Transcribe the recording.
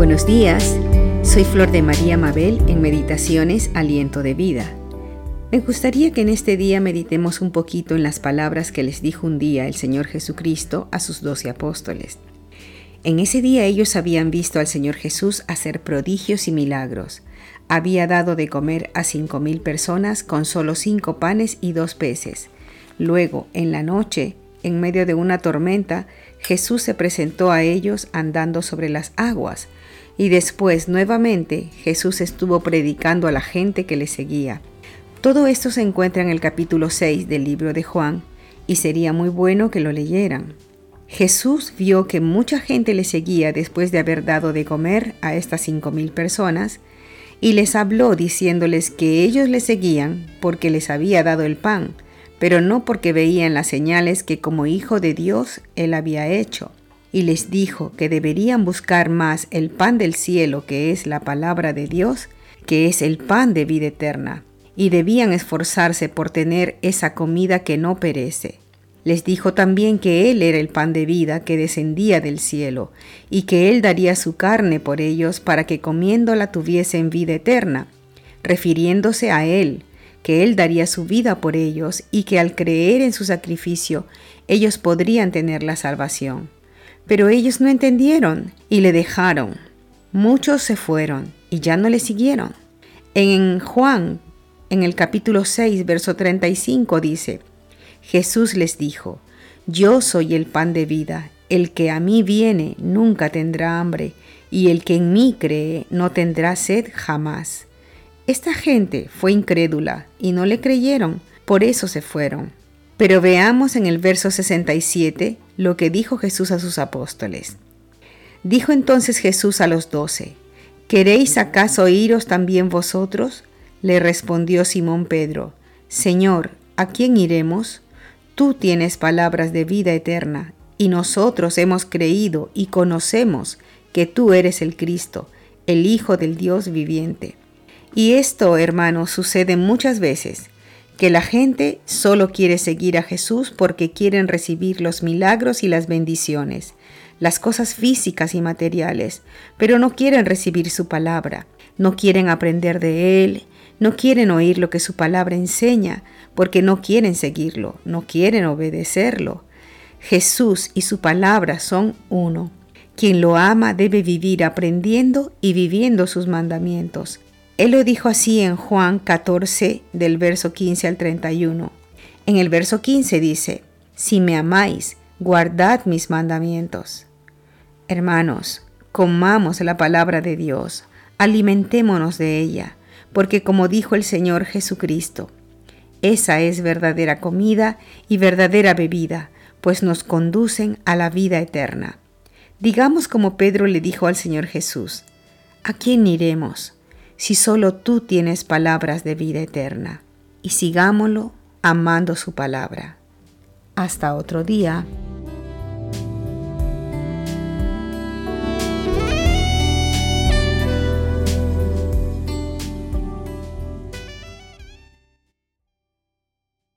Buenos días, soy Flor de María Mabel en Meditaciones Aliento de Vida. Me gustaría que en este día meditemos un poquito en las palabras que les dijo un día el Señor Jesucristo a sus doce apóstoles. En ese día ellos habían visto al Señor Jesús hacer prodigios y milagros. Había dado de comer a cinco mil personas con solo cinco panes y dos peces. Luego, en la noche, en medio de una tormenta, Jesús se presentó a ellos andando sobre las aguas, y después nuevamente Jesús estuvo predicando a la gente que le seguía. Todo esto se encuentra en el capítulo 6 del libro de Juan, y sería muy bueno que lo leyeran. Jesús vio que mucha gente le seguía después de haber dado de comer a estas cinco mil personas, y les habló diciéndoles que ellos le seguían porque les había dado el pan, pero no porque veían las señales que como hijo de Dios él había hecho. Y les dijo que deberían buscar más el pan del cielo, que es la palabra de Dios, que es el pan de vida eterna, y debían esforzarse por tener esa comida que no perece. Les dijo también que Él era el pan de vida que descendía del cielo, y que Él daría su carne por ellos para que comiéndola tuviesen vida eterna, refiriéndose a Él, que Él daría su vida por ellos y que al creer en su sacrificio ellos podrían tener la salvación. Pero ellos no entendieron y le dejaron. Muchos se fueron y ya no le siguieron. En Juan, en el capítulo 6, verso 35 dice, Jesús les dijo, Yo soy el pan de vida, el que a mí viene nunca tendrá hambre, y el que en mí cree no tendrá sed jamás. Esta gente fue incrédula y no le creyeron, por eso se fueron. Pero veamos en el verso 67 lo que dijo Jesús a sus apóstoles. Dijo entonces Jesús a los doce, ¿queréis acaso iros también vosotros? Le respondió Simón Pedro, Señor, ¿a quién iremos? Tú tienes palabras de vida eterna, y nosotros hemos creído y conocemos que tú eres el Cristo, el Hijo del Dios viviente. Y esto, hermanos, sucede muchas veces, que la gente solo quiere seguir a Jesús porque quieren recibir los milagros y las bendiciones, las cosas físicas y materiales, pero no quieren recibir su palabra, no quieren aprender de Él, no quieren oír lo que su palabra enseña, porque no quieren seguirlo, no quieren obedecerlo. Jesús y su palabra son uno. Quien lo ama debe vivir aprendiendo y viviendo sus mandamientos. Él lo dijo así en Juan 14 del verso 15 al 31. En el verso 15 dice, Si me amáis, guardad mis mandamientos. Hermanos, comamos la palabra de Dios, alimentémonos de ella, porque como dijo el Señor Jesucristo, esa es verdadera comida y verdadera bebida, pues nos conducen a la vida eterna. Digamos como Pedro le dijo al Señor Jesús, ¿a quién iremos? Si solo tú tienes palabras de vida eterna. Y sigámoslo amando su palabra. Hasta otro día.